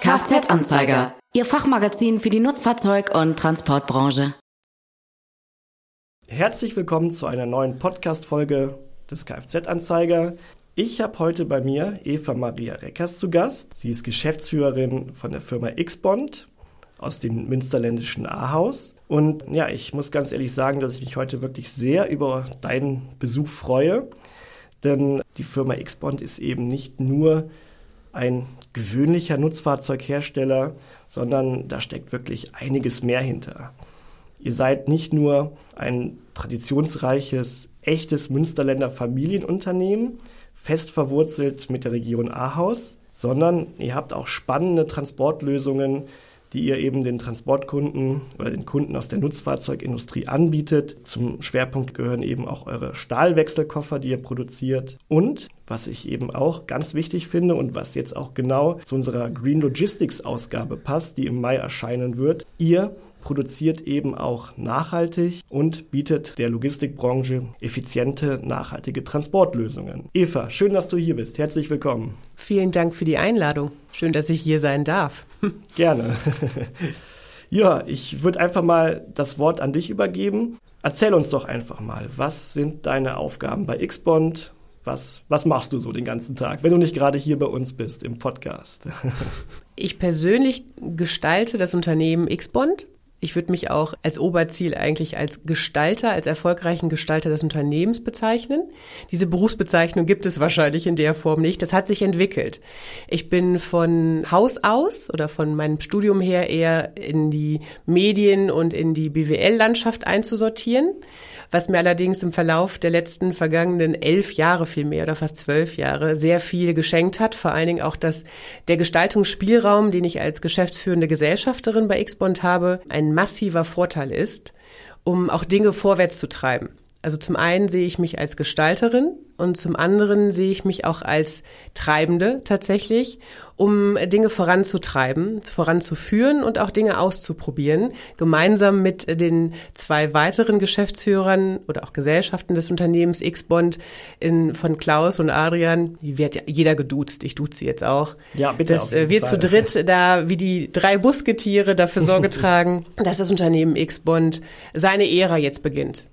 Kfz-Anzeiger, Ihr Fachmagazin für die Nutzfahrzeug- und Transportbranche. Herzlich willkommen zu einer neuen Podcast-Folge des Kfz-Anzeiger. Ich habe heute bei mir Eva Maria Reckers zu Gast. Sie ist Geschäftsführerin von der Firma Xbond aus dem münsterländischen Ahaus. Und ja, ich muss ganz ehrlich sagen, dass ich mich heute wirklich sehr über deinen Besuch freue. Denn die Firma Xbond ist eben nicht nur ein gewöhnlicher Nutzfahrzeughersteller, sondern da steckt wirklich einiges mehr hinter. Ihr seid nicht nur ein traditionsreiches, echtes Münsterländer Familienunternehmen, fest verwurzelt mit der Region Ahaus, sondern ihr habt auch spannende Transportlösungen die ihr eben den Transportkunden oder den Kunden aus der Nutzfahrzeugindustrie anbietet. Zum Schwerpunkt gehören eben auch eure Stahlwechselkoffer, die ihr produziert. Und was ich eben auch ganz wichtig finde und was jetzt auch genau zu unserer Green Logistics Ausgabe passt, die im Mai erscheinen wird, ihr produziert eben auch nachhaltig und bietet der Logistikbranche effiziente, nachhaltige Transportlösungen. Eva, schön, dass du hier bist. Herzlich willkommen. Vielen Dank für die Einladung. Schön, dass ich hier sein darf. Gerne. ja, ich würde einfach mal das Wort an dich übergeben. Erzähl uns doch einfach mal, was sind deine Aufgaben bei Xbond? Was, was machst du so den ganzen Tag, wenn du nicht gerade hier bei uns bist im Podcast? ich persönlich gestalte das Unternehmen Xbond ich würde mich auch als Oberziel eigentlich als Gestalter, als erfolgreichen Gestalter des Unternehmens bezeichnen. Diese Berufsbezeichnung gibt es wahrscheinlich in der Form nicht. Das hat sich entwickelt. Ich bin von Haus aus oder von meinem Studium her eher in die Medien und in die BWL-Landschaft einzusortieren was mir allerdings im Verlauf der letzten vergangenen elf Jahre vielmehr oder fast zwölf Jahre sehr viel geschenkt hat. Vor allen Dingen auch, dass der Gestaltungsspielraum, den ich als geschäftsführende Gesellschafterin bei Xbond habe, ein massiver Vorteil ist, um auch Dinge vorwärts zu treiben. Also zum einen sehe ich mich als Gestalterin und zum anderen sehe ich mich auch als Treibende tatsächlich, um Dinge voranzutreiben, voranzuführen und auch Dinge auszuprobieren, gemeinsam mit den zwei weiteren Geschäftsführern oder auch Gesellschaften des Unternehmens X-Bond in, von Klaus und Adrian. Die wird ja jeder geduzt, ich duze jetzt auch. Ja, bitte. Dass wir Fall. zu dritt da wie die drei Busketiere dafür Sorge tragen, dass das Unternehmen X-Bond seine Ära jetzt beginnt.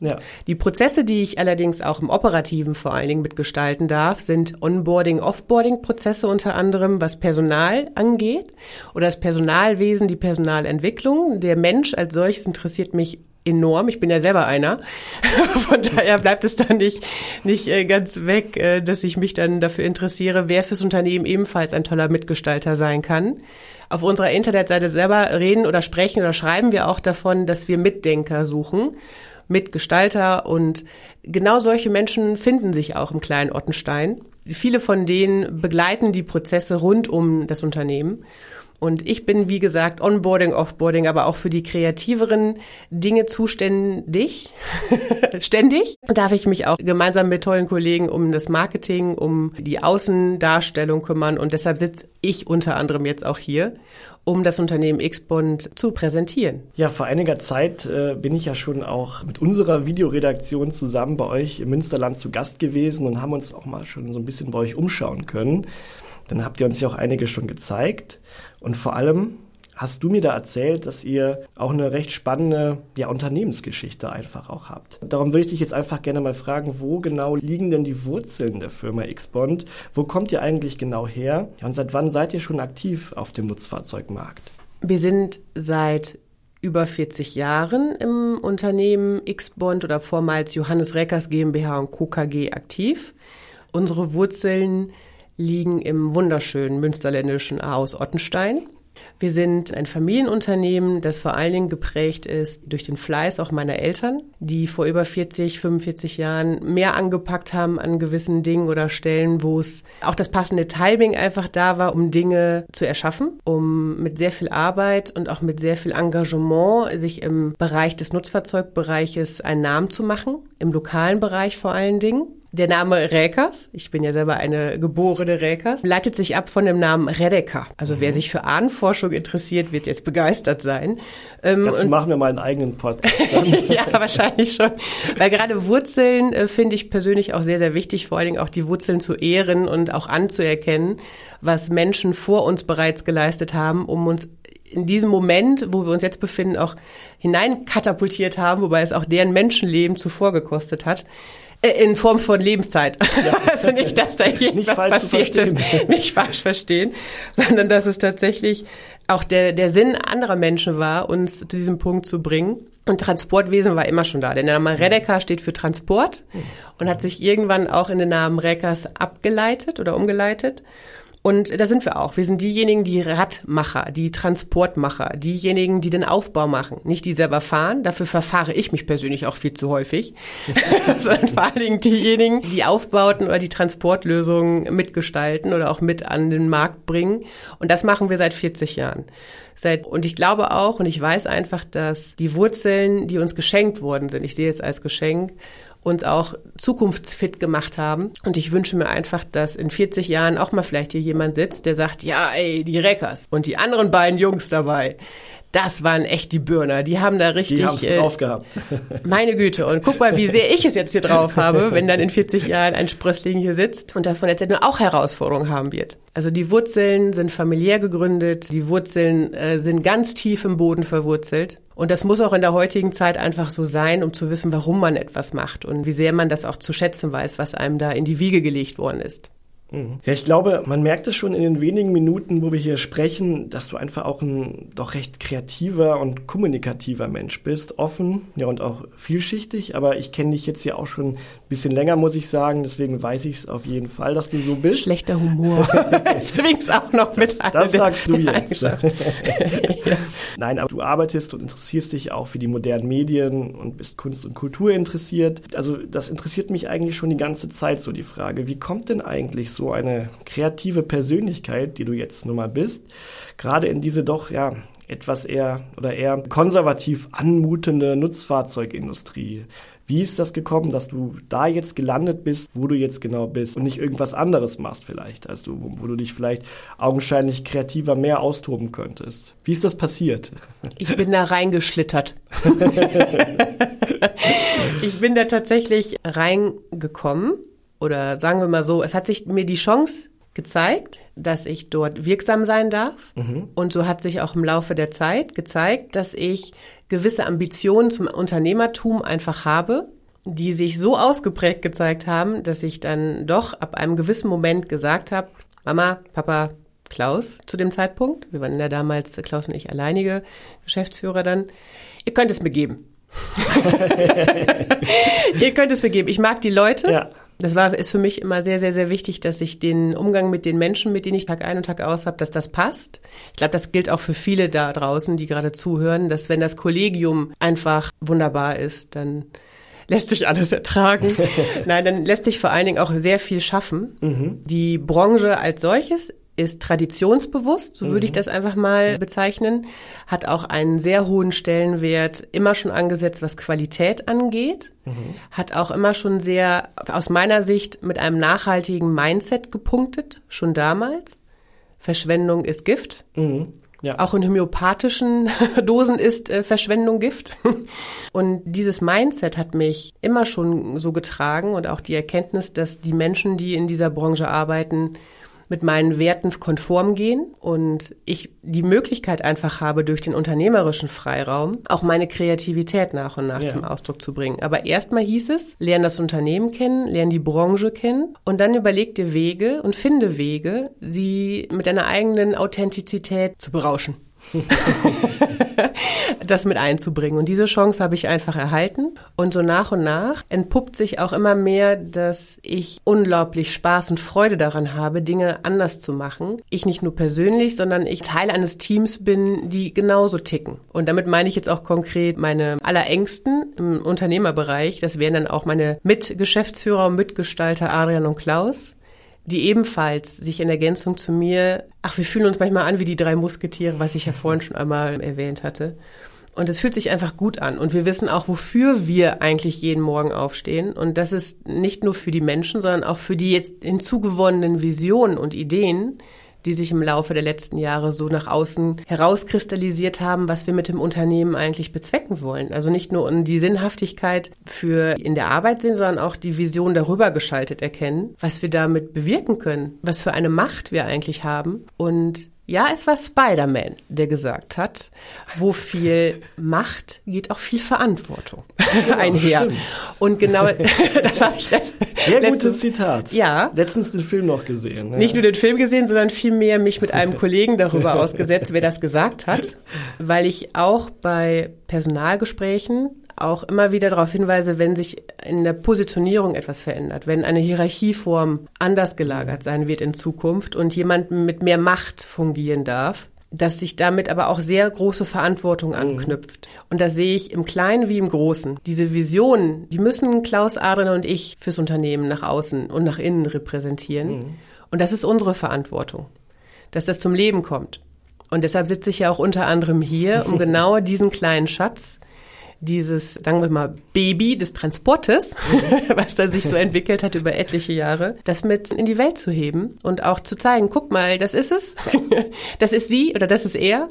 Ja. Die Prozesse, die ich allerdings auch im Operativen vor allen Dingen mitgestalten darf, sind Onboarding, Offboarding-Prozesse unter anderem, was Personal angeht oder das Personalwesen, die Personalentwicklung. Der Mensch als solches interessiert mich enorm. Ich bin ja selber einer. Von daher bleibt es dann nicht, nicht äh, ganz weg, äh, dass ich mich dann dafür interessiere, wer fürs Unternehmen ebenfalls ein toller Mitgestalter sein kann. Auf unserer Internetseite selber reden oder sprechen oder schreiben wir auch davon, dass wir Mitdenker suchen. Mitgestalter und genau solche Menschen finden sich auch im kleinen Ottenstein. Viele von denen begleiten die Prozesse rund um das Unternehmen. Und ich bin, wie gesagt, Onboarding, Offboarding, aber auch für die kreativeren Dinge zuständig. Ständig darf ich mich auch gemeinsam mit tollen Kollegen um das Marketing, um die Außendarstellung kümmern. Und deshalb sitze ich unter anderem jetzt auch hier um das Unternehmen Xbond zu präsentieren. Ja, vor einiger Zeit äh, bin ich ja schon auch mit unserer Videoredaktion zusammen bei euch im Münsterland zu Gast gewesen und haben uns auch mal schon so ein bisschen bei euch umschauen können. Dann habt ihr uns ja auch einige schon gezeigt und vor allem hast du mir da erzählt, dass ihr auch eine recht spannende ja, Unternehmensgeschichte einfach auch habt. Darum würde ich dich jetzt einfach gerne mal fragen, wo genau liegen denn die Wurzeln der Firma Xbond? Wo kommt ihr eigentlich genau her? Und seit wann seid ihr schon aktiv auf dem Nutzfahrzeugmarkt? Wir sind seit über 40 Jahren im Unternehmen Xbond oder vormals Johannes Reckers GmbH und Co. KG aktiv. Unsere Wurzeln liegen im wunderschönen münsterländischen Haus Ottenstein. Wir sind ein Familienunternehmen, das vor allen Dingen geprägt ist durch den Fleiß auch meiner Eltern, die vor über 40, 45 Jahren mehr angepackt haben an gewissen Dingen oder Stellen, wo es auch das passende Timing einfach da war, um Dinge zu erschaffen, um mit sehr viel Arbeit und auch mit sehr viel Engagement sich im Bereich des Nutzfahrzeugbereiches einen Namen zu machen, im lokalen Bereich vor allen Dingen. Der Name Räkers, ich bin ja selber eine geborene Räkers, leitet sich ab von dem Namen Redeker. Also mhm. wer sich für Ahnenforschung interessiert, wird jetzt begeistert sein. Ähm, Dazu machen wir mal einen eigenen Podcast. ja, wahrscheinlich schon. Weil gerade Wurzeln äh, finde ich persönlich auch sehr, sehr wichtig, vor allen Dingen auch die Wurzeln zu ehren und auch anzuerkennen, was Menschen vor uns bereits geleistet haben, um uns in diesem Moment, wo wir uns jetzt befinden, auch hineinkatapultiert haben, wobei es auch deren Menschenleben zuvor gekostet hat. Äh, in Form von Lebenszeit. Ja. Also nicht, dass da irgendwas passiert ist, nicht falsch verstehen, sondern dass es tatsächlich auch der, der Sinn anderer Menschen war, uns zu diesem Punkt zu bringen. Und Transportwesen war immer schon da. Der Name Redeker steht für Transport und hat sich irgendwann auch in den Namen Reckers abgeleitet oder umgeleitet. Und da sind wir auch. Wir sind diejenigen, die Radmacher, die Transportmacher, diejenigen, die den Aufbau machen. Nicht die selber fahren, dafür verfahre ich mich persönlich auch viel zu häufig, sondern vor allen Dingen diejenigen, die Aufbauten oder die Transportlösungen mitgestalten oder auch mit an den Markt bringen. Und das machen wir seit 40 Jahren. Seit, und ich glaube auch und ich weiß einfach, dass die Wurzeln, die uns geschenkt worden sind, ich sehe es als Geschenk, uns auch zukunftsfit gemacht haben. Und ich wünsche mir einfach, dass in 40 Jahren auch mal vielleicht hier jemand sitzt, der sagt, ja, ey, die Reckers und die anderen beiden Jungs dabei, das waren echt die Bürner. Die haben da richtig. Die haben es äh, drauf gehabt. Meine Güte. Und guck mal, wie sehr ich es jetzt hier drauf habe, wenn dann in 40 Jahren ein Sprössling hier sitzt und davon erzählt und auch Herausforderungen haben wird. Also die Wurzeln sind familiär gegründet. Die Wurzeln äh, sind ganz tief im Boden verwurzelt. Und das muss auch in der heutigen Zeit einfach so sein, um zu wissen, warum man etwas macht und wie sehr man das auch zu schätzen weiß, was einem da in die Wiege gelegt worden ist. Mhm. Ja, ich glaube, man merkt es schon in den wenigen Minuten, wo wir hier sprechen, dass du einfach auch ein doch recht kreativer und kommunikativer Mensch bist, offen, ja und auch vielschichtig. Aber ich kenne dich jetzt ja auch schon ein bisschen länger, muss ich sagen. Deswegen weiß ich es auf jeden Fall, dass du so bist. Schlechter Humor. Deswegen auch noch mit Das, das sagst du jetzt. Nein, aber du arbeitest und interessierst dich auch für die modernen Medien und bist Kunst und Kultur interessiert. Also das interessiert mich eigentlich schon die ganze Zeit so die Frage, wie kommt denn eigentlich so eine kreative Persönlichkeit, die du jetzt nun mal bist, gerade in diese doch, ja, etwas eher oder eher konservativ anmutende Nutzfahrzeugindustrie. Wie ist das gekommen, dass du da jetzt gelandet bist, wo du jetzt genau bist und nicht irgendwas anderes machst vielleicht, als du, wo, wo du dich vielleicht augenscheinlich kreativer mehr austoben könntest? Wie ist das passiert? Ich bin da reingeschlittert. ich bin da tatsächlich reingekommen oder sagen wir mal so, es hat sich mir die Chance gezeigt, dass ich dort wirksam sein darf. Mhm. Und so hat sich auch im Laufe der Zeit gezeigt, dass ich gewisse Ambitionen zum Unternehmertum einfach habe, die sich so ausgeprägt gezeigt haben, dass ich dann doch ab einem gewissen Moment gesagt habe, Mama, Papa, Klaus zu dem Zeitpunkt, wir waren ja damals, Klaus und ich, alleinige Geschäftsführer dann, ihr könnt es mir geben. ihr könnt es mir geben. Ich mag die Leute. Ja das war, ist für mich immer sehr, sehr, sehr wichtig, dass ich den Umgang mit den Menschen, mit denen ich Tag ein und Tag aus habe, dass das passt. Ich glaube, das gilt auch für viele da draußen, die gerade zuhören, dass wenn das Kollegium einfach wunderbar ist, dann lässt sich alles ertragen. Nein, dann lässt sich vor allen Dingen auch sehr viel schaffen. Mhm. Die Branche als solches ist traditionsbewusst, so würde ich mhm. das einfach mal bezeichnen, hat auch einen sehr hohen Stellenwert immer schon angesetzt, was Qualität angeht, mhm. hat auch immer schon sehr, aus meiner Sicht, mit einem nachhaltigen Mindset gepunktet, schon damals. Verschwendung ist Gift. Mhm. Ja. Auch in homöopathischen Dosen ist äh, Verschwendung Gift. Und dieses Mindset hat mich immer schon so getragen und auch die Erkenntnis, dass die Menschen, die in dieser Branche arbeiten, mit meinen Werten konform gehen und ich die Möglichkeit einfach habe, durch den unternehmerischen Freiraum auch meine Kreativität nach und nach ja. zum Ausdruck zu bringen. Aber erstmal hieß es, lerne das Unternehmen kennen, lerne die Branche kennen und dann überleg dir Wege und finde Wege, sie mit deiner eigenen Authentizität zu berauschen. das mit einzubringen. Und diese Chance habe ich einfach erhalten. Und so nach und nach entpuppt sich auch immer mehr, dass ich unglaublich Spaß und Freude daran habe, Dinge anders zu machen. Ich nicht nur persönlich, sondern ich Teil eines Teams bin, die genauso ticken. Und damit meine ich jetzt auch konkret meine allerängsten im Unternehmerbereich. Das wären dann auch meine Mitgeschäftsführer und Mitgestalter Adrian und Klaus die ebenfalls sich in Ergänzung zu mir, ach, wir fühlen uns manchmal an wie die drei Musketiere, was ich ja vorhin schon einmal erwähnt hatte. Und es fühlt sich einfach gut an. Und wir wissen auch, wofür wir eigentlich jeden Morgen aufstehen. Und das ist nicht nur für die Menschen, sondern auch für die jetzt hinzugewonnenen Visionen und Ideen, die sich im Laufe der letzten Jahre so nach außen herauskristallisiert haben, was wir mit dem Unternehmen eigentlich bezwecken wollen. Also nicht nur die Sinnhaftigkeit für in der Arbeit sehen, sondern auch die Vision darüber geschaltet erkennen, was wir damit bewirken können, was für eine Macht wir eigentlich haben und ja, es war Spider-Man, der gesagt hat, wo viel Macht geht auch viel Verantwortung ja, einher. Stimmt. Und genau das habe ich letztens. Sehr letztens, gutes Zitat. Ja. Letztens den Film noch gesehen. Ja. Nicht nur den Film gesehen, sondern vielmehr mich mit einem Kollegen darüber ausgesetzt, wer das gesagt hat, weil ich auch bei Personalgesprächen auch immer wieder darauf hinweise, wenn sich in der Positionierung etwas verändert, wenn eine Hierarchieform anders gelagert sein wird in Zukunft und jemand mit mehr Macht fungieren darf, dass sich damit aber auch sehr große Verantwortung mhm. anknüpft. Und das sehe ich im Kleinen wie im Großen. Diese Visionen, die müssen Klaus Adrian und ich fürs Unternehmen nach außen und nach innen repräsentieren. Mhm. Und das ist unsere Verantwortung, dass das zum Leben kommt. Und deshalb sitze ich ja auch unter anderem hier, um genau diesen kleinen Schatz dieses, sagen wir mal, Baby des Transportes, mhm. was da sich so entwickelt hat über etliche Jahre, das mit in die Welt zu heben und auch zu zeigen, guck mal, das ist es, das ist sie oder das ist er.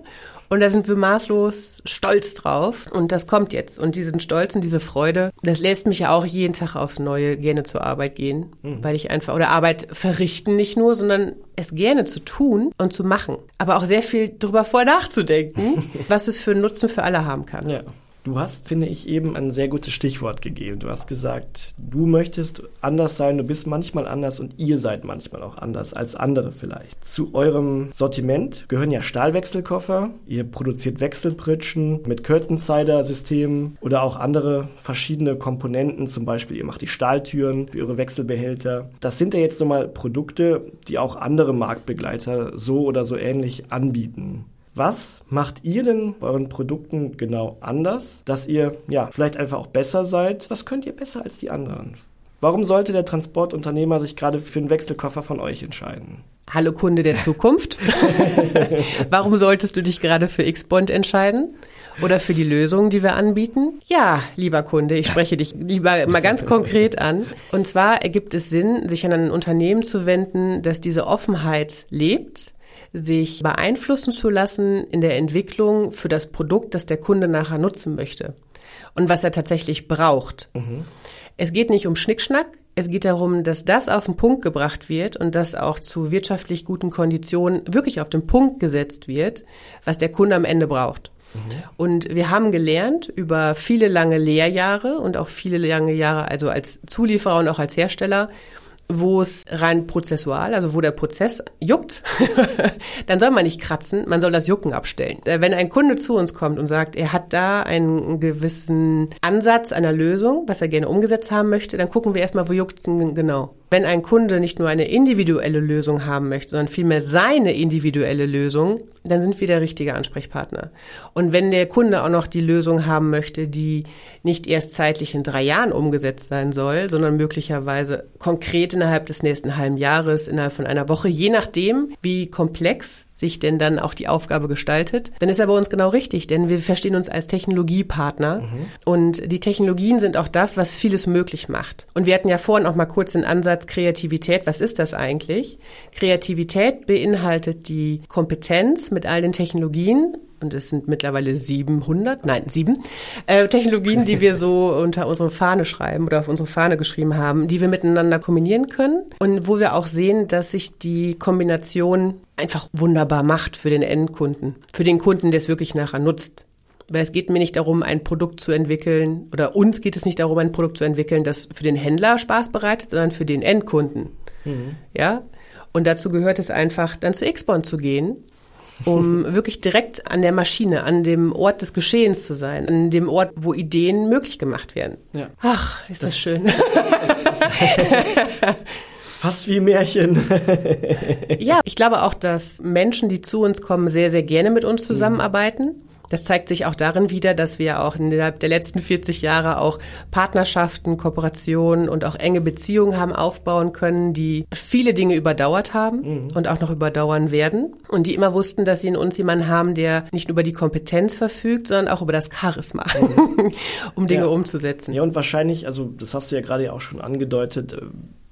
Und da sind wir maßlos stolz drauf. Und das kommt jetzt. Und diesen Stolz und diese Freude, das lässt mich ja auch jeden Tag aufs Neue gerne zur Arbeit gehen. Mhm. Weil ich einfach, oder Arbeit verrichten nicht nur, sondern es gerne zu tun und zu machen. Aber auch sehr viel drüber vor nachzudenken, was es für einen Nutzen für alle haben kann. Ja. Du hast, finde ich, eben ein sehr gutes Stichwort gegeben. Du hast gesagt, du möchtest anders sein, du bist manchmal anders und ihr seid manchmal auch anders als andere vielleicht. Zu eurem Sortiment gehören ja Stahlwechselkoffer, ihr produziert Wechselpritschen mit Curtain-Cider-Systemen oder auch andere verschiedene Komponenten, zum Beispiel ihr macht die Stahltüren für eure Wechselbehälter. Das sind ja jetzt nun mal Produkte, die auch andere Marktbegleiter so oder so ähnlich anbieten. Was macht ihr denn bei euren Produkten genau anders, dass ihr ja vielleicht einfach auch besser seid? Was könnt ihr besser als die anderen? Warum sollte der Transportunternehmer sich gerade für einen Wechselkoffer von euch entscheiden? Hallo Kunde der Zukunft. Warum solltest du dich gerade für X-Bond entscheiden? Oder für die Lösungen, die wir anbieten? Ja, lieber Kunde, ich spreche dich lieber mal ganz konkret an. Und zwar ergibt es Sinn, sich an ein Unternehmen zu wenden, das diese Offenheit lebt, sich beeinflussen zu lassen in der Entwicklung für das Produkt, das der Kunde nachher nutzen möchte und was er tatsächlich braucht. Mhm. Es geht nicht um Schnickschnack, es geht darum, dass das auf den Punkt gebracht wird und dass auch zu wirtschaftlich guten Konditionen wirklich auf den Punkt gesetzt wird, was der Kunde am Ende braucht. Mhm. Und wir haben gelernt über viele lange Lehrjahre und auch viele lange Jahre, also als Zulieferer und auch als Hersteller, wo es rein prozessual, also wo der Prozess juckt, dann soll man nicht kratzen, man soll das Jucken abstellen. Äh, wenn ein Kunde zu uns kommt und sagt, er hat da einen gewissen Ansatz einer Lösung, was er gerne umgesetzt haben möchte, dann gucken wir erstmal, wo juckt es genau. Wenn ein Kunde nicht nur eine individuelle Lösung haben möchte, sondern vielmehr seine individuelle Lösung, dann sind wir der richtige Ansprechpartner. Und wenn der Kunde auch noch die Lösung haben möchte, die nicht erst zeitlich in drei Jahren umgesetzt sein soll, sondern möglicherweise konkret innerhalb des nächsten halben Jahres, innerhalb von einer Woche, je nachdem, wie komplex sich denn dann auch die Aufgabe gestaltet, dann ist er bei uns genau richtig, denn wir verstehen uns als Technologiepartner mhm. und die Technologien sind auch das, was vieles möglich macht. Und wir hatten ja vorhin auch mal kurz den Ansatz Kreativität. Was ist das eigentlich? Kreativität beinhaltet die Kompetenz mit all den Technologien und es sind mittlerweile 700, nein, sieben, äh, Technologien, die wir so unter unsere Fahne schreiben oder auf unsere Fahne geschrieben haben, die wir miteinander kombinieren können und wo wir auch sehen, dass sich die Kombination einfach wunderbar macht für den Endkunden, für den Kunden, der es wirklich nachher nutzt. Weil es geht mir nicht darum, ein Produkt zu entwickeln, oder uns geht es nicht darum, ein Produkt zu entwickeln, das für den Händler Spaß bereitet, sondern für den Endkunden. Mhm. Ja? Und dazu gehört es einfach, dann zu Xbond zu gehen um wirklich direkt an der Maschine, an dem Ort des Geschehens zu sein, an dem Ort, wo Ideen möglich gemacht werden. Ja. Ach, ist das, das schön. Das, das, Fast wie Märchen. ja, ich glaube auch, dass Menschen, die zu uns kommen, sehr, sehr gerne mit uns zusammenarbeiten Das zeigt sich auch darin wieder, dass wir auch innerhalb der letzten 40 Jahre auch Partnerschaften, Kooperationen und auch enge Beziehungen haben aufbauen können, die viele Dinge überdauert haben mhm. und auch noch überdauern werden und die immer wussten, dass sie in uns jemanden haben, der nicht nur über die Kompetenz verfügt, sondern auch über das Charisma, mhm. um Dinge ja. umzusetzen. Ja, und wahrscheinlich, also das hast du ja gerade auch schon angedeutet, äh,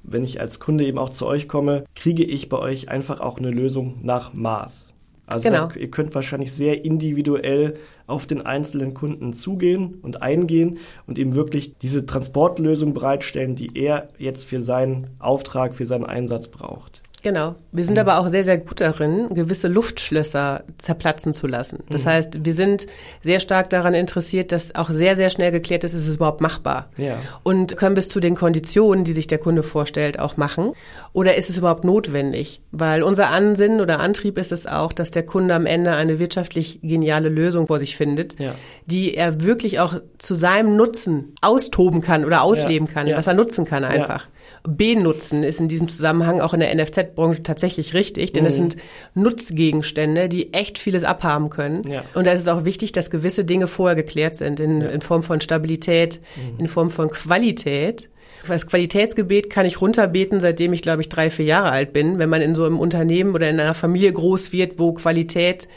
wenn ich als Kunde eben auch zu euch komme, kriege ich bei euch einfach auch eine Lösung nach Maß. Also genau. ihr könnt wahrscheinlich sehr individuell auf den einzelnen Kunden zugehen und eingehen und ihm wirklich diese Transportlösung bereitstellen, die er jetzt für seinen Auftrag, für seinen Einsatz braucht. Genau. Wir sind mhm. aber auch sehr, sehr gut darin, gewisse Luftschlösser zerplatzen zu lassen. Das mhm. heißt, wir sind sehr stark daran interessiert, dass auch sehr, sehr schnell geklärt ist, ist es überhaupt machbar? Ja. Und können wir es zu den Konditionen, die sich der Kunde vorstellt, auch machen? Oder ist es überhaupt notwendig? Weil unser Ansinnen oder Antrieb ist es auch, dass der Kunde am Ende eine wirtschaftlich geniale Lösung vor sich findet, ja. die er wirklich auch zu seinem Nutzen austoben kann oder ausleben ja. kann, was er nutzen kann einfach benutzen ist in diesem Zusammenhang auch in der NFZ-Branche tatsächlich richtig, denn mhm. es sind Nutzgegenstände, die echt vieles abhaben können. Ja. Und da ist es auch wichtig, dass gewisse Dinge vorher geklärt sind, in, ja. in Form von Stabilität, mhm. in Form von Qualität. Das Qualitätsgebet kann ich runterbeten, seitdem ich, glaube ich, drei, vier Jahre alt bin. Wenn man in so einem Unternehmen oder in einer Familie groß wird, wo Qualität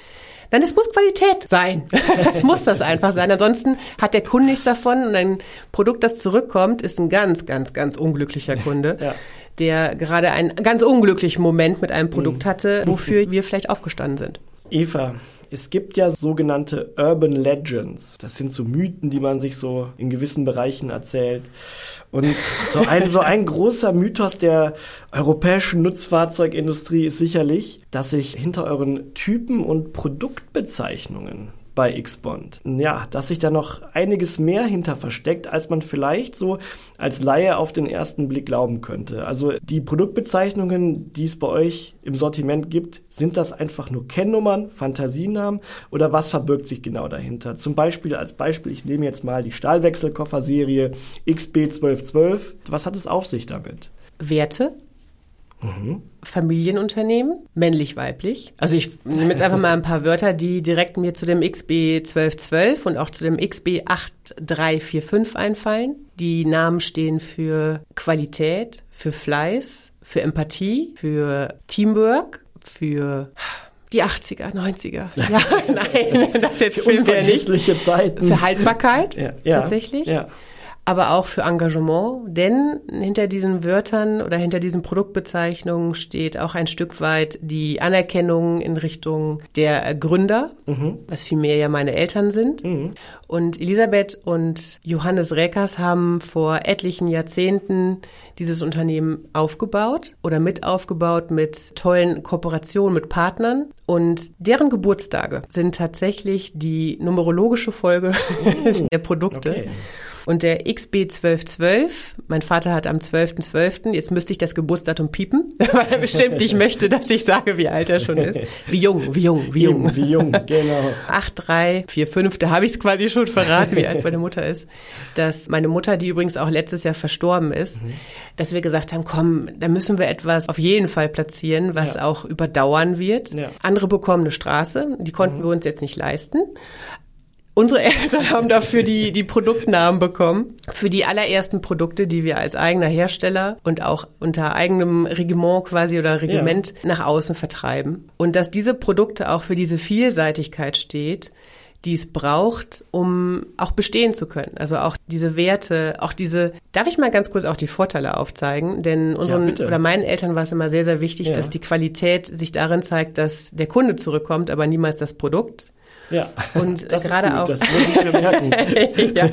Nein, es muss Qualität sein. Es muss das einfach sein. Ansonsten hat der Kunde nichts davon und ein Produkt, das zurückkommt, ist ein ganz, ganz, ganz unglücklicher Kunde. Ja. der gerade einen ganz unglücklichen Moment mit einem Produkt mhm. hatte, wofür wir vielleicht aufgestanden sind. Eva, es gibt ja sogenannte Urban Legends. Das sind so Mythen, die man sich so in gewissen Bereichen erzählt. Und so ein, so ein großer Mythos der europäischen Nutzfahrzeugindustrie ist sicherlich, dass sich hinter euren Typen und Produktbezeichnungen bei X-Bond. Ja, dass sich da noch einiges mehr hinter versteckt, als man vielleicht so als Laie auf den ersten Blick glauben könnte. Also die Produktbezeichnungen, die es bei euch im Sortiment gibt, sind das einfach nur Kennnummern, Fantasienamen oder was verbirgt sich genau dahinter? Zum Beispiel als Beispiel, ich nehme jetzt mal die Stahlwechselkofferserie XB1212. Was hat es auf sich damit? Werte, Mhm. Familienunternehmen, männlich-weiblich. Also ich nehme jetzt einfach mal ein paar Wörter, die direkt mir zu dem XB 1212 und auch zu dem XB 8345 einfallen. Die Namen stehen für Qualität, für Fleiß, für Empathie, für Teamwork, für die 80er, 90er. Ja, nein, das jetzt filmen wir nicht. Zeiten. Für Haltbarkeit, ja, ja, tatsächlich. Ja aber auch für Engagement, denn hinter diesen Wörtern oder hinter diesen Produktbezeichnungen steht auch ein Stück weit die Anerkennung in Richtung der Gründer, mhm. was vielmehr ja meine Eltern sind. Mhm. Und Elisabeth und Johannes Reckers haben vor etlichen Jahrzehnten dieses Unternehmen aufgebaut oder mit aufgebaut mit tollen Kooperationen mit Partnern. Und deren Geburtstage sind tatsächlich die numerologische Folge mhm. der Produkte. Okay. Und der XB1212, mein Vater hat am 12.12., .12., jetzt müsste ich das Geburtsdatum piepen, weil er bestimmt nicht möchte, dass ich sage, wie alt er schon ist. Wie jung, wie jung, wie jung. Wie jung, genau. 8345, da habe ich es quasi schon verraten, wie alt meine Mutter ist. Dass meine Mutter, die übrigens auch letztes Jahr verstorben ist, mhm. dass wir gesagt haben, komm, da müssen wir etwas auf jeden Fall platzieren, was ja. auch überdauern wird. Ja. Andere bekommen eine Straße, die konnten mhm. wir uns jetzt nicht leisten. Unsere Eltern haben dafür die, die Produktnamen bekommen. Für die allerersten Produkte, die wir als eigener Hersteller und auch unter eigenem Regiment quasi oder Regiment ja. nach außen vertreiben. Und dass diese Produkte auch für diese Vielseitigkeit steht, die es braucht, um auch bestehen zu können. Also auch diese Werte, auch diese, darf ich mal ganz kurz auch die Vorteile aufzeigen? Denn unseren ja, oder meinen Eltern war es immer sehr, sehr wichtig, ja. dass die Qualität sich darin zeigt, dass der Kunde zurückkommt, aber niemals das Produkt. Ja, und das gerade auch. Das muss ich bemerken. ja,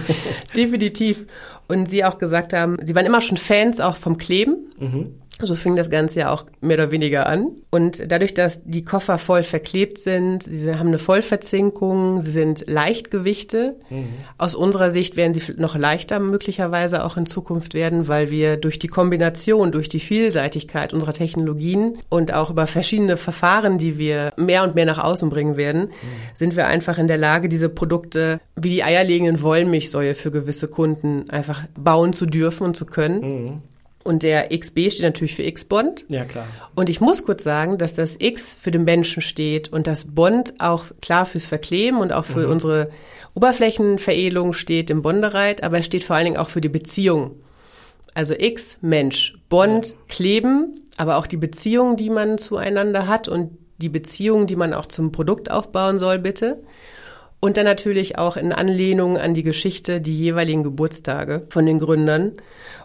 definitiv. Und sie auch gesagt haben, sie waren immer schon Fans auch vom Kleben. Mhm. So fing das Ganze ja auch mehr oder weniger an. Und dadurch, dass die Koffer voll verklebt sind, sie haben eine Vollverzinkung, sie sind Leichtgewichte. Mhm. Aus unserer Sicht werden sie noch leichter möglicherweise auch in Zukunft werden, weil wir durch die Kombination, durch die Vielseitigkeit unserer Technologien und auch über verschiedene Verfahren, die wir mehr und mehr nach außen bringen werden, mhm. sind wir einfach in der Lage, diese Produkte wie die eierlegenden Wollmilchsäue für gewisse Kunden einfach bauen zu dürfen und zu können. Mhm Und der XB steht natürlich für X-Bond. Ja, klar. Und ich muss kurz sagen, dass das X für den Menschen steht und das Bond auch klar fürs Verkleben und auch für mhm. unsere Oberflächenveredelung steht im Bondereit, aber es steht vor allen Dingen auch für die Beziehung. Also X, Mensch, Bond, ja. Kleben, aber auch die Beziehung, die man zueinander hat und die Beziehung, die man auch zum Produkt aufbauen soll, bitte. Und dann natürlich auch in Anlehnung an die Geschichte die jeweiligen Geburtstage von den Gründern.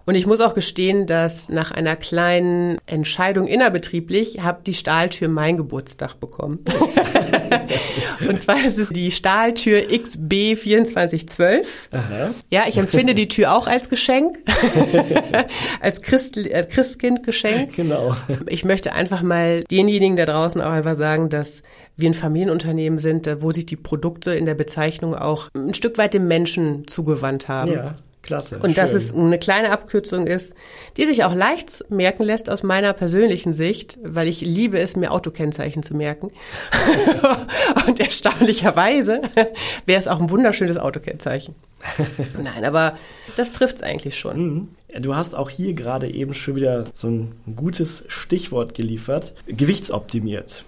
Und ich muss auch gestehen, dass nach einer kleinen Entscheidung innerbetrieblich habe die Stahltür mein Geburtstag bekommen. und zwar ist es die Stahltür XB 2412. Aha. Ja, ich empfinde die Tür auch als Geschenk, als, Christ, als Christkindgeschenk. Genau. Ich möchte einfach mal denjenigen da draußen auch einfach sagen, dass wir ein Familienunternehmen sind, wo sich die Produkte in der Bezeichnung auch ein Stück weit dem Menschen zugewandt haben. Ja. Klasse. Und schön. dass es eine kleine Abkürzung ist, die sich auch leicht merken lässt aus meiner persönlichen Sicht, weil ich liebe es, mir Autokennzeichen zu merken. und erstaunlicherweise wäre es auch ein wunderschönes Autokennzeichen. Nein, aber das trifft es eigentlich schon. Mhm. Du hast auch hier gerade eben schon wieder so ein gutes Stichwort geliefert. Gewichtsoptimiert.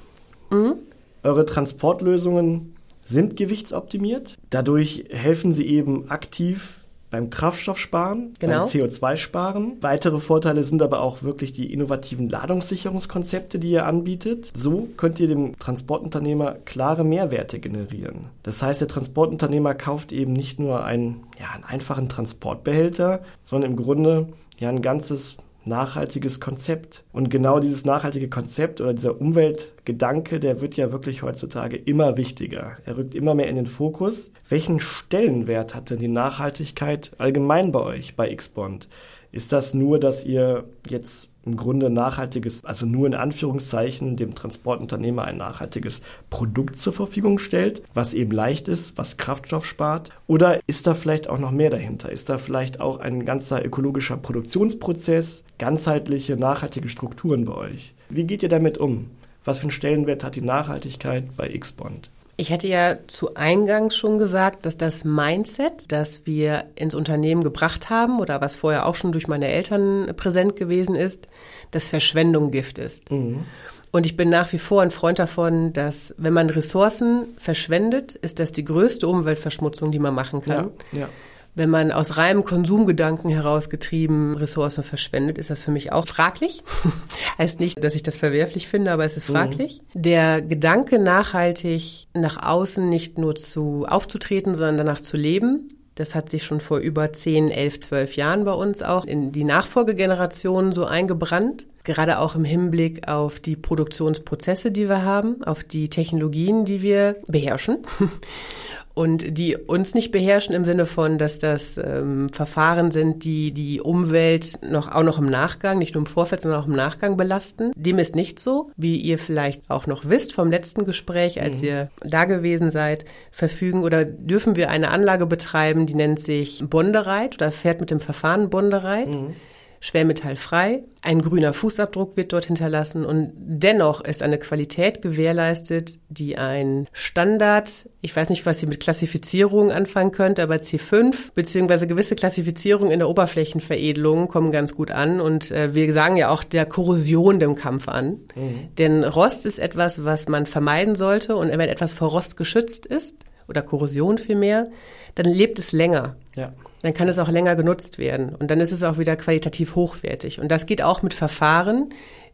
Mhm. Eure Transportlösungen sind gewichtsoptimiert. Dadurch helfen sie eben aktiv beim Kraftstoffsparen, genau. beim CO2-Sparen. Weitere Vorteile sind aber auch wirklich die innovativen Ladungssicherungskonzepte, die ihr anbietet. So könnt ihr dem Transportunternehmer klare Mehrwerte generieren. Das heißt, der Transportunternehmer kauft eben nicht nur einen, ja, einen einfachen Transportbehälter, sondern im Grunde ja ein ganzes nachhaltiges Konzept. Und genau dieses nachhaltige Konzept oder dieser Umweltgedanke, der wird ja wirklich heutzutage immer wichtiger. Er rückt immer mehr in den Fokus. Welchen Stellenwert hat denn die Nachhaltigkeit allgemein bei euch, bei Xbond? Ist das nur, dass ihr jetzt im Grunde nachhaltiges, also nur in Anführungszeichen dem Transportunternehmer ein nachhaltiges Produkt zur Verfügung stellt, was eben leicht ist, was Kraftstoff spart? Oder ist da vielleicht auch noch mehr dahinter? Ist da vielleicht auch ein ganzer ökologischer Produktionsprozess, ganzheitliche, nachhaltige Strukturen bei euch? Wie geht ihr damit um? Was für einen Stellenwert hat die Nachhaltigkeit bei Xbond? Ich hätte ja zu Eingangs schon gesagt, dass das Mindset, das wir ins Unternehmen gebracht haben oder was vorher auch schon durch meine Eltern präsent gewesen ist, dass Verschwendung Gift ist. Mhm. Und ich bin nach wie vor ein Freund davon, dass wenn man Ressourcen verschwendet, ist das die größte Umweltverschmutzung, die man machen kann. Ja, ja. Wenn man aus reinem Konsumgedanken herausgetrieben Ressourcen verschwendet, ist das für mich auch fraglich. heißt nicht, dass ich das verwerflich finde, aber es ist mhm. fraglich. Mhm. Der Gedanke, nachhaltig nach außen nicht nur zu aufzutreten, sondern danach zu leben, das hat sich schon vor über 10, 11, 12 Jahren bei uns auch in die Nachfolgegenerationen so eingebrannt. Gerade auch im Hinblick auf die Produktionsprozesse, die wir haben, auf die Technologien, die wir beherrschen und die uns nicht beherrschen im Sinne von, dass das ähm, Verfahren sind, die die Umwelt noch auch noch im Nachgang, nicht nur im Vorfeld, sondern auch im Nachgang belasten. Dem ist nicht so, wie ihr vielleicht auch noch wisst vom letzten Gespräch, als mhm. ihr da gewesen seid, verfügen oder dürfen wir eine Anlage betreiben, die nennt sich Bondereit oder fährt mit dem Verfahren Bondereit. Mhm schwermetallfrei. Ein grüner Fußabdruck wird dort hinterlassen und dennoch ist eine Qualität gewährleistet, die ein Standard, ich weiß nicht, was Sie mit Klassifizierung anfangen könnte, aber C5 beziehungsweise gewisse Klassifizierungen in der Oberflächenveredelung kommen ganz gut an und äh, wir sagen ja auch der Korrosion dem Kampf an. Mhm. Denn Rost ist etwas, was man vermeiden sollte und wenn etwas vor Rost geschützt ist, oder Korrosion vielmehr, dann lebt es länger. Ja dann kann es auch länger genutzt werden. Und dann ist es auch wieder qualitativ hochwertig. Und das geht auch mit Verfahren,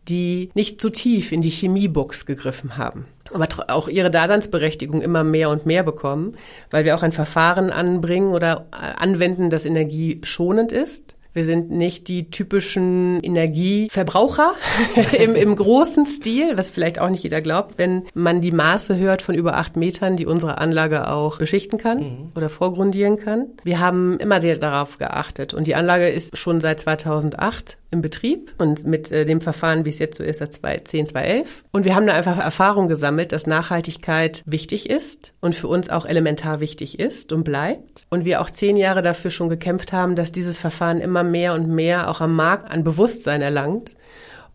die nicht zu tief in die Chemiebox gegriffen haben, aber auch ihre Daseinsberechtigung immer mehr und mehr bekommen, weil wir auch ein Verfahren anbringen oder äh, anwenden, das energieschonend ist wir sind nicht die typischen Energieverbraucher im, im großen Stil, was vielleicht auch nicht jeder glaubt, wenn man die Maße hört von über acht Metern, die unsere Anlage auch beschichten kann mhm. oder vorgrundieren kann. Wir haben immer sehr darauf geachtet und die Anlage ist schon seit 2008 im Betrieb und mit äh, dem Verfahren, wie es jetzt so ist, das 10, 211. Und wir haben da einfach Erfahrung gesammelt, dass Nachhaltigkeit wichtig ist und für uns auch elementar wichtig ist und bleibt. Und wir auch zehn Jahre dafür schon gekämpft haben, dass dieses Verfahren immer mehr und mehr auch am Markt an Bewusstsein erlangt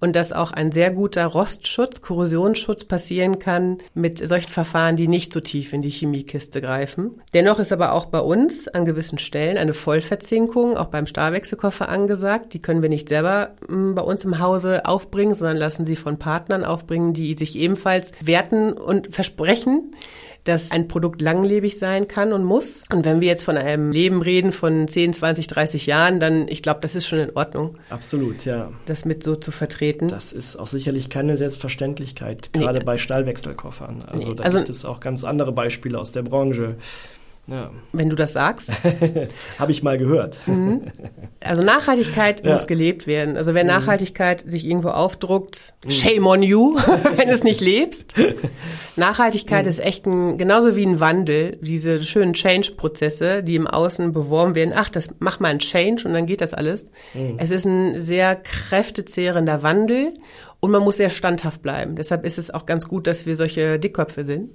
und dass auch ein sehr guter Rostschutz, Korrosionsschutz passieren kann mit solchen Verfahren, die nicht so tief in die Chemiekiste greifen. Dennoch ist aber auch bei uns an gewissen Stellen eine Vollverzinkung, auch beim Stahlwechselkoffer angesagt. Die können wir nicht selber hm, bei uns im Hause aufbringen, sondern lassen sie von Partnern aufbringen, die sich ebenfalls werten und versprechen, dass ein Produkt langlebig sein kann und muss. Und wenn wir jetzt von einem Leben reden von 10, 20, 30 Jahren, dann, ich glaube, das ist schon in Ordnung. Absolut, ja. Das mit so zu vertreten. Das ist auch sicherlich keine Selbstverständlichkeit, gerade nee. bei Stahlwechselkoffern. Also nee. da also, gibt es auch ganz andere Beispiele aus der Branche. Ja. Wenn du das sagst. Habe ich mal gehört. Mhm. Also Nachhaltigkeit ja. muss gelebt werden. Also wenn mhm. Nachhaltigkeit sich irgendwo aufdruckt, mhm. shame on you, wenn du es nicht lebst. Nachhaltigkeit mhm. ist echt ein, genauso wie ein Wandel, diese schönen Change-Prozesse, die im Außen beworben werden. Ach, das mach mal ein Change und dann geht das alles. Mhm. Es ist ein sehr kräftezehrender Wandel und man muss sehr standhaft bleiben. Deshalb ist es auch ganz gut, dass wir solche Dickköpfe sind.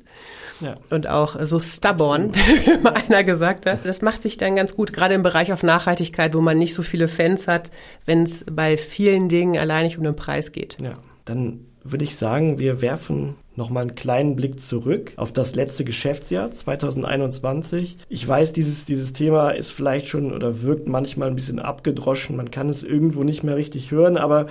Ja. Und auch so stubborn, wie mal einer gesagt hat. Das macht sich dann ganz gut, gerade im Bereich auf Nachhaltigkeit, wo man nicht so viele Fans hat, wenn es bei vielen Dingen alleinig um den Preis geht. Ja, dann würde ich sagen, wir werfen nochmal einen kleinen Blick zurück auf das letzte Geschäftsjahr 2021. Ich weiß, dieses, dieses Thema ist vielleicht schon oder wirkt manchmal ein bisschen abgedroschen. Man kann es irgendwo nicht mehr richtig hören, aber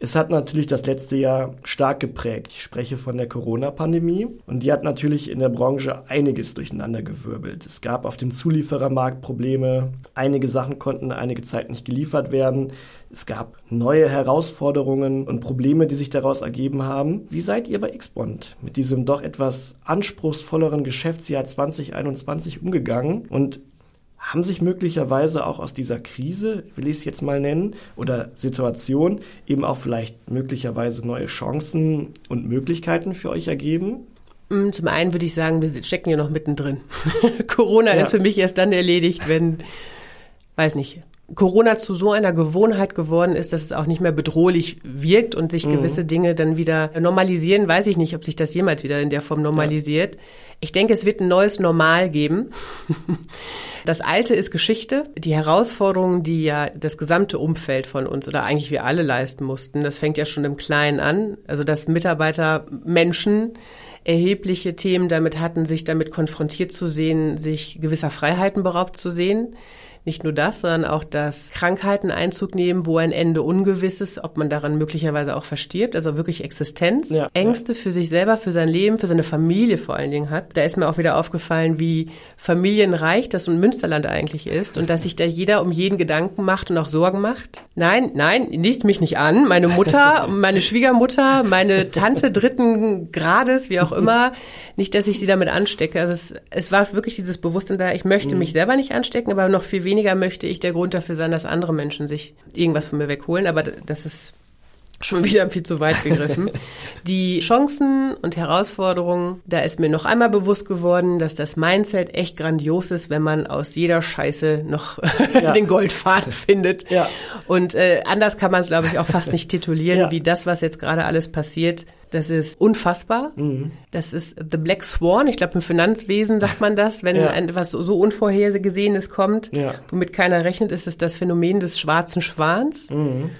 es hat natürlich das letzte Jahr stark geprägt. Ich spreche von der Corona-Pandemie und die hat natürlich in der Branche einiges durcheinandergewirbelt. Es gab auf dem Zulieferermarkt Probleme, einige Sachen konnten einige Zeit nicht geliefert werden. Es gab neue Herausforderungen und Probleme, die sich daraus ergeben haben. Wie seid ihr bei Xbond mit diesem doch etwas anspruchsvolleren Geschäftsjahr 2021 umgegangen und haben sich möglicherweise auch aus dieser Krise, will ich es jetzt mal nennen, oder Situation eben auch vielleicht möglicherweise neue Chancen und Möglichkeiten für euch ergeben? Mm, zum einen würde ich sagen, wir stecken ja noch mittendrin. Corona ja. ist für mich erst dann erledigt, wenn, weiß nicht, Corona zu so einer Gewohnheit geworden ist, dass es auch nicht mehr bedrohlich wirkt und sich mhm. gewisse Dinge dann wieder normalisieren, weiß ich nicht, ob sich das jemals wieder in der Form normalisiert. Ja. Ich denke, es wird ein neues Normal geben. Das Alte ist Geschichte. Die Herausforderungen, die ja das gesamte Umfeld von uns oder eigentlich wir alle leisten mussten, das fängt ja schon im Kleinen an. Also dass Mitarbeiter, Menschen erhebliche Themen damit hatten, sich damit konfrontiert zu sehen, sich gewisser Freiheiten beraubt zu sehen. Nicht nur das, sondern auch, dass Krankheiten Einzug nehmen, wo ein Ende ungewiss ist, ob man daran möglicherweise auch verstirbt, also wirklich Existenz, ja, Ängste ja. für sich selber, für sein Leben, für seine Familie vor allen Dingen hat. Da ist mir auch wieder aufgefallen, wie familienreich das ein Münsterland eigentlich ist und dass sich da jeder um jeden Gedanken macht und auch Sorgen macht. Nein, nein, liest mich nicht an. Meine Mutter, meine Schwiegermutter, meine Tante dritten Grades, wie auch immer, nicht, dass ich sie damit anstecke. Also es, es war wirklich dieses Bewusstsein da, ich möchte mhm. mich selber nicht anstecken, aber noch viel weniger weniger möchte ich der Grund dafür sein, dass andere Menschen sich irgendwas von mir wegholen. Aber das ist schon wieder viel zu weit gegriffen. Die Chancen und Herausforderungen, da ist mir noch einmal bewusst geworden, dass das Mindset echt grandios ist, wenn man aus jeder Scheiße noch ja. den Goldfaden findet. Ja. Und äh, anders kann man es, glaube ich, auch fast nicht titulieren, ja. wie das, was jetzt gerade alles passiert. Das ist unfassbar. Mhm. Das ist The Black Swan. Ich glaube, im Finanzwesen sagt man das, wenn ja. etwas so Unvorhergesehenes kommt, ja. womit keiner rechnet, ist es das Phänomen des schwarzen Schwans. Mhm.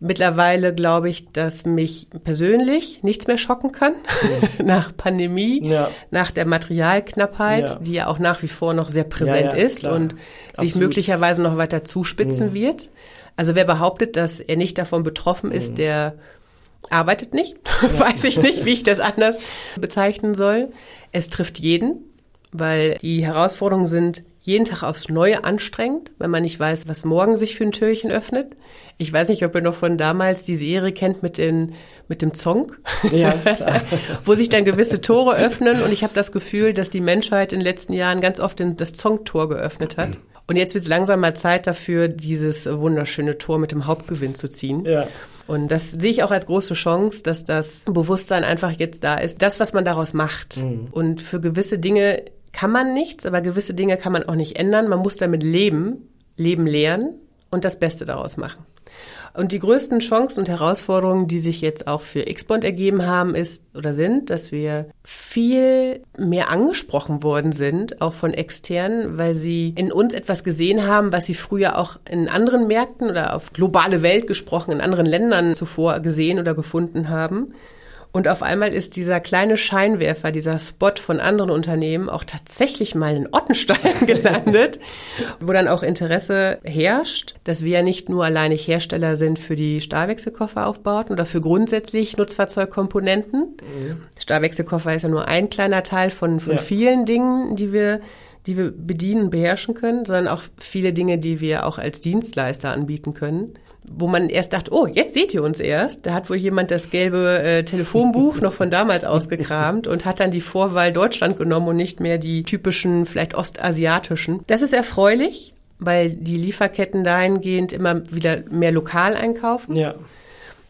Mittlerweile glaube ich, dass mich persönlich nichts mehr schocken kann mhm. nach Pandemie, ja. nach der Materialknappheit, ja. die ja auch nach wie vor noch sehr präsent ja, ist klar. und Absolut. sich möglicherweise noch weiter zuspitzen mhm. wird. Also wer behauptet, dass er nicht davon betroffen ist, mhm. der arbeitet nicht. Weiß ich nicht, wie ich das anders bezeichnen soll. Es trifft jeden, weil die Herausforderungen sind jeden Tag aufs Neue anstrengend, wenn man nicht weiß, was morgen sich für ein Türchen öffnet. Ich weiß nicht, ob ihr noch von damals die Serie kennt mit, den, mit dem Zong, ja, wo sich dann gewisse Tore öffnen. Und ich habe das Gefühl, dass die Menschheit in den letzten Jahren ganz oft das Zong-Tor geöffnet hat. Und jetzt wird es langsam mal Zeit dafür, dieses wunderschöne Tor mit dem Hauptgewinn zu ziehen. Ja. Und das sehe ich auch als große Chance, dass das Bewusstsein einfach jetzt da ist, das, was man daraus macht. Mhm. Und für gewisse Dinge kann man nichts, aber gewisse Dinge kann man auch nicht ändern. Man muss damit leben, leben lernen und das Beste daraus machen. Und die größten Chancen und Herausforderungen, die sich jetzt auch für Xbond ergeben haben, ist oder sind, dass wir viel mehr angesprochen worden sind, auch von externen, weil sie in uns etwas gesehen haben, was sie früher auch in anderen Märkten oder auf globale Welt gesprochen, in anderen Ländern zuvor gesehen oder gefunden haben. Und auf einmal ist dieser kleine Scheinwerfer, dieser Spot von anderen Unternehmen auch tatsächlich mal in Ottenstein gelandet, wo dann auch Interesse herrscht, dass wir ja nicht nur alleinig Hersteller sind für die Stahlwechselkofferaufbauten oder für grundsätzlich Nutzfahrzeugkomponenten. Mhm. Stahlwechselkoffer ist ja nur ein kleiner Teil von, von ja. vielen Dingen, die wir die wir bedienen, beherrschen können, sondern auch viele Dinge, die wir auch als Dienstleister anbieten können wo man erst dachte, oh, jetzt seht ihr uns erst. Da hat wohl jemand das gelbe äh, Telefonbuch noch von damals ausgekramt und hat dann die Vorwahl Deutschland genommen und nicht mehr die typischen, vielleicht ostasiatischen. Das ist erfreulich, weil die Lieferketten dahingehend immer wieder mehr lokal einkaufen. Ja.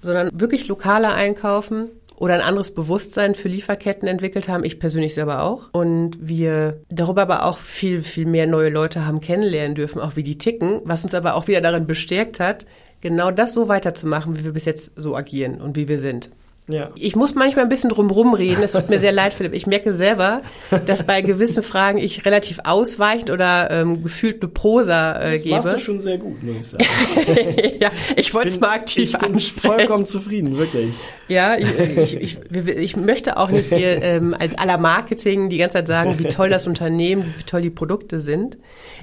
Sondern wirklich lokaler einkaufen oder ein anderes Bewusstsein für Lieferketten entwickelt haben. Ich persönlich selber auch. Und wir darüber aber auch viel, viel mehr neue Leute haben kennenlernen dürfen, auch wie die ticken, was uns aber auch wieder darin bestärkt hat, genau das so weiterzumachen, wie wir bis jetzt so agieren und wie wir sind. Ja. Ich muss manchmal ein bisschen drumherum reden. Es tut mir sehr leid, Philipp. Ich merke selber, dass bei gewissen Fragen ich relativ ausweichend oder ähm, gefühlt eine Prosa äh, das gebe. Das machst du schon sehr gut, muss ich sagen. ja, ich wollte es mal aktiv ich bin ansprechen. vollkommen zufrieden, wirklich. Ja, ich, ich, ich, ich möchte auch nicht hier ähm, als aller Marketing die ganze Zeit sagen, wie toll das Unternehmen, wie toll die Produkte sind.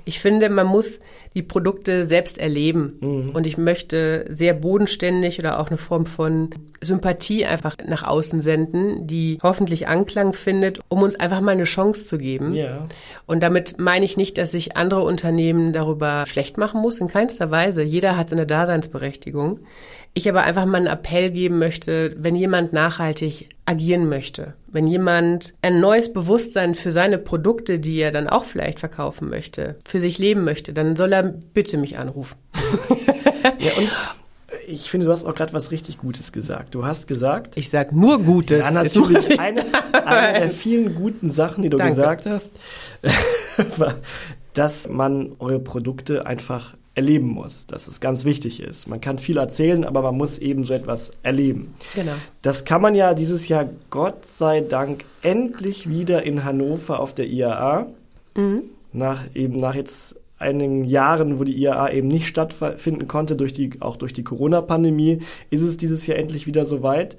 Ich finde, man muss die Produkte selbst erleben. Mhm. Und ich möchte sehr bodenständig oder auch eine Form von Sympathie einfach nach außen senden, die hoffentlich Anklang findet, um uns einfach mal eine Chance zu geben. Ja. Und damit meine ich nicht, dass ich andere Unternehmen darüber schlecht machen muss, in keinster Weise. Jeder hat seine Daseinsberechtigung. Ich aber einfach mal einen Appell geben möchte, wenn jemand nachhaltig agieren möchte, wenn jemand ein neues Bewusstsein für seine Produkte, die er dann auch vielleicht verkaufen möchte, für sich leben möchte, dann soll er bitte mich anrufen. ja, und ich finde, du hast auch gerade was richtig Gutes gesagt. Du hast gesagt. Ich sag nur Gutes. Ja, natürlich. Eine, eine der vielen guten Sachen, die du Danke. gesagt hast, war, dass man eure Produkte einfach erleben muss, dass es ganz wichtig ist. Man kann viel erzählen, aber man muss eben so etwas erleben. Genau. Das kann man ja dieses Jahr Gott sei Dank endlich wieder in Hannover auf der IAA. Mhm. Nach eben nach jetzt einigen Jahren, wo die IAA eben nicht stattfinden konnte, durch die, auch durch die Corona-Pandemie, ist es dieses Jahr endlich wieder soweit.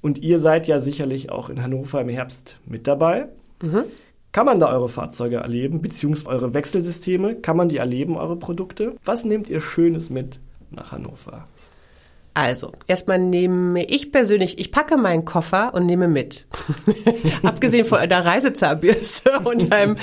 Und ihr seid ja sicherlich auch in Hannover im Herbst mit dabei. Mhm. Kann man da eure Fahrzeuge erleben, beziehungsweise eure Wechselsysteme? Kann man die erleben, eure Produkte? Was nehmt ihr Schönes mit nach Hannover? Also, erstmal nehme ich persönlich, ich packe meinen Koffer und nehme mit. Abgesehen von einer Reisezahnbürste und einem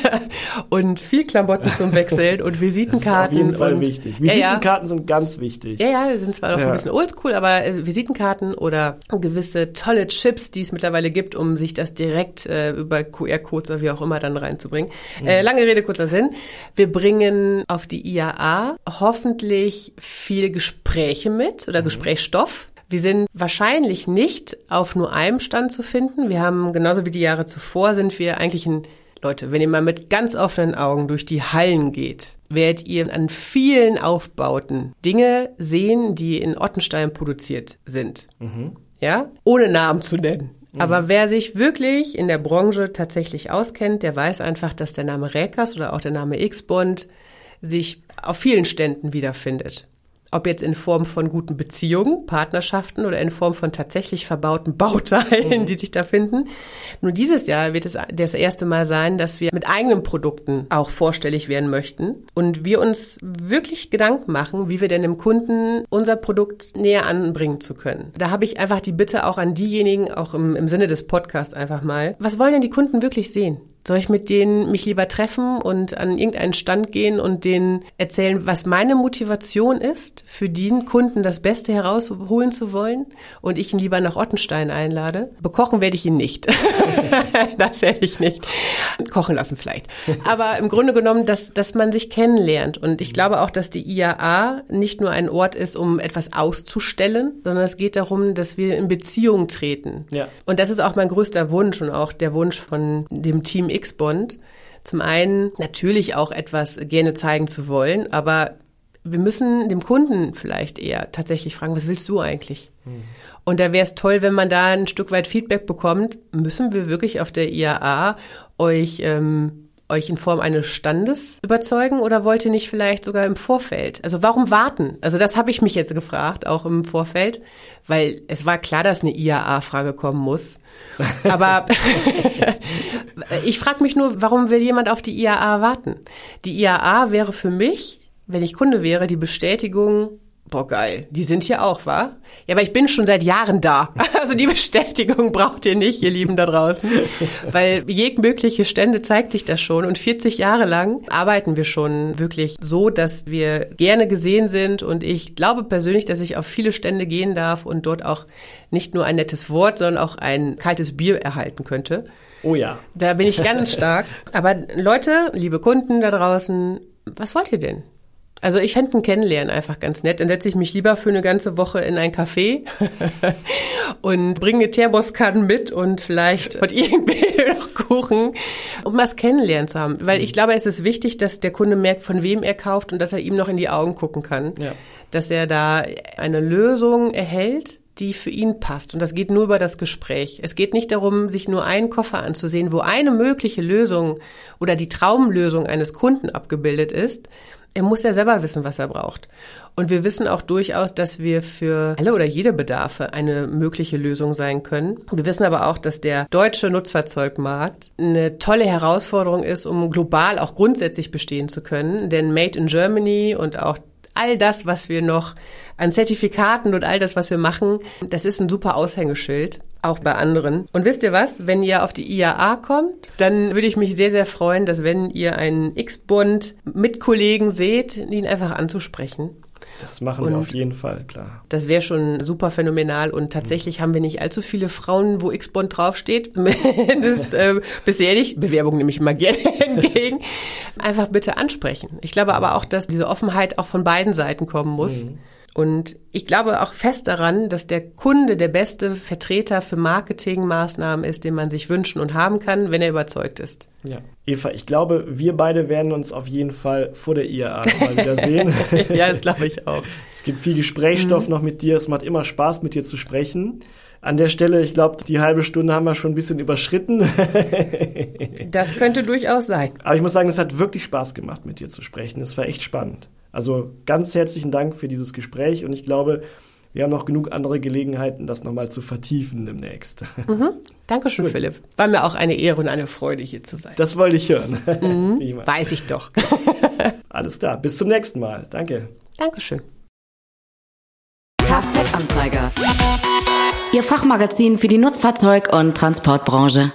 und viel Klamotten zum Wechseln und Visitenkarten. Das ist auf jeden Fall und, wichtig. Visitenkarten ja, sind ganz wichtig. Ja, ja, sind zwar noch ja. ein bisschen oldschool, aber äh, Visitenkarten oder gewisse tolle Chips, die es mittlerweile gibt, um sich das direkt äh, über QR-Codes oder wie auch immer dann reinzubringen. Mhm. Äh, lange Rede, kurzer Sinn. Wir bringen auf die IAA hoffentlich viel Gespräche mit oder mhm. Gesprächsstoff. Wir sind wahrscheinlich nicht auf nur einem Stand zu finden. Wir haben genauso wie die Jahre zuvor sind wir eigentlich ein Leute, wenn ihr mal mit ganz offenen Augen durch die Hallen geht, werdet ihr an vielen Aufbauten Dinge sehen, die in Ottenstein produziert sind. Mhm. Ja, ohne Namen zu nennen. Mhm. Aber wer sich wirklich in der Branche tatsächlich auskennt, der weiß einfach, dass der Name Räkers oder auch der Name X-Bond sich auf vielen Ständen wiederfindet ob jetzt in Form von guten Beziehungen, Partnerschaften oder in Form von tatsächlich verbauten Bauteilen, mhm. die sich da finden. Nur dieses Jahr wird es das erste Mal sein, dass wir mit eigenen Produkten auch vorstellig werden möchten und wir uns wirklich Gedanken machen, wie wir denn dem Kunden unser Produkt näher anbringen zu können. Da habe ich einfach die Bitte auch an diejenigen, auch im, im Sinne des Podcasts einfach mal, was wollen denn die Kunden wirklich sehen? Soll ich mit denen mich lieber treffen und an irgendeinen Stand gehen und denen erzählen, was meine Motivation ist, für den Kunden das Beste herausholen zu wollen und ich ihn lieber nach Ottenstein einlade? Bekochen werde ich ihn nicht. das werde ich nicht. Kochen lassen vielleicht. Aber im Grunde genommen, dass, dass man sich kennenlernt. Und ich glaube auch, dass die IAA nicht nur ein Ort ist, um etwas auszustellen, sondern es geht darum, dass wir in Beziehung treten. Ja. Und das ist auch mein größter Wunsch und auch der Wunsch von dem Team X-Bond. Zum einen natürlich auch etwas gerne zeigen zu wollen, aber wir müssen dem Kunden vielleicht eher tatsächlich fragen, was willst du eigentlich? Mhm. Und da wäre es toll, wenn man da ein Stück weit Feedback bekommt. Müssen wir wirklich auf der IAA euch ähm, euch in Form eines Standes überzeugen oder wollt ihr nicht vielleicht sogar im Vorfeld? Also warum warten? Also das habe ich mich jetzt gefragt, auch im Vorfeld, weil es war klar, dass eine IAA-Frage kommen muss. Aber ich frage mich nur, warum will jemand auf die IAA warten? Die IAA wäre für mich, wenn ich Kunde wäre, die Bestätigung, Boah, geil. Die sind hier auch, wa? Ja, aber ich bin schon seit Jahren da. Also die Bestätigung braucht ihr nicht, ihr Lieben da draußen. Weil jegmögliche Stände zeigt sich das schon. Und 40 Jahre lang arbeiten wir schon wirklich so, dass wir gerne gesehen sind. Und ich glaube persönlich, dass ich auf viele Stände gehen darf und dort auch nicht nur ein nettes Wort, sondern auch ein kaltes Bier erhalten könnte. Oh ja. Da bin ich ganz stark. Aber Leute, liebe Kunden da draußen, was wollt ihr denn? Also ich fände ein Kennenlernen einfach ganz nett. Dann setze ich mich lieber für eine ganze Woche in ein Café und bringe Thermoskanne mit und vielleicht und irgendwie noch Kuchen, um was kennenlernen zu haben. Weil ich glaube, es ist wichtig, dass der Kunde merkt, von wem er kauft und dass er ihm noch in die Augen gucken kann. Ja. Dass er da eine Lösung erhält, die für ihn passt. Und das geht nur über das Gespräch. Es geht nicht darum, sich nur einen Koffer anzusehen, wo eine mögliche Lösung oder die Traumlösung eines Kunden abgebildet ist, er muss ja selber wissen, was er braucht. Und wir wissen auch durchaus, dass wir für alle oder jede Bedarfe eine mögliche Lösung sein können. Wir wissen aber auch, dass der deutsche Nutzfahrzeugmarkt eine tolle Herausforderung ist, um global auch grundsätzlich bestehen zu können. Denn Made in Germany und auch all das, was wir noch an Zertifikaten und all das, was wir machen, das ist ein super Aushängeschild, auch bei anderen. Und wisst ihr was? Wenn ihr auf die IAA kommt, dann würde ich mich sehr, sehr freuen, dass wenn ihr einen X-Bund mit Kollegen seht, ihn einfach anzusprechen. Das machen und wir auf jeden Fall, klar. Das wäre schon super phänomenal und tatsächlich mhm. haben wir nicht allzu viele Frauen, wo X-Bond draufsteht. Mindest, äh, bisher nicht. Bewerbung nehme ich immer gerne entgegen. Einfach bitte ansprechen. Ich glaube aber auch, dass diese Offenheit auch von beiden Seiten kommen muss. Mhm. Und ich glaube auch fest daran, dass der Kunde der beste Vertreter für Marketingmaßnahmen ist, den man sich wünschen und haben kann, wenn er überzeugt ist. Ja. Eva, ich glaube, wir beide werden uns auf jeden Fall vor der IAA mal wieder sehen. ja, das glaube ich auch. Es gibt viel Gesprächsstoff mhm. noch mit dir. Es macht immer Spaß, mit dir zu sprechen. An der Stelle, ich glaube, die halbe Stunde haben wir schon ein bisschen überschritten. das könnte durchaus sein. Aber ich muss sagen, es hat wirklich Spaß gemacht, mit dir zu sprechen. Es war echt spannend. Also ganz herzlichen Dank für dieses Gespräch und ich glaube, wir haben noch genug andere Gelegenheiten, das nochmal zu vertiefen demnächst. Mhm. Dankeschön, Gut. Philipp. War mir auch eine Ehre und eine Freude, hier zu sein. Das wollte ich hören. Mhm. Weiß ich doch. Alles klar. Bis zum nächsten Mal. Danke. Dankeschön. Kfz-Anzeiger. Ihr Fachmagazin für die Nutzfahrzeug- und Transportbranche.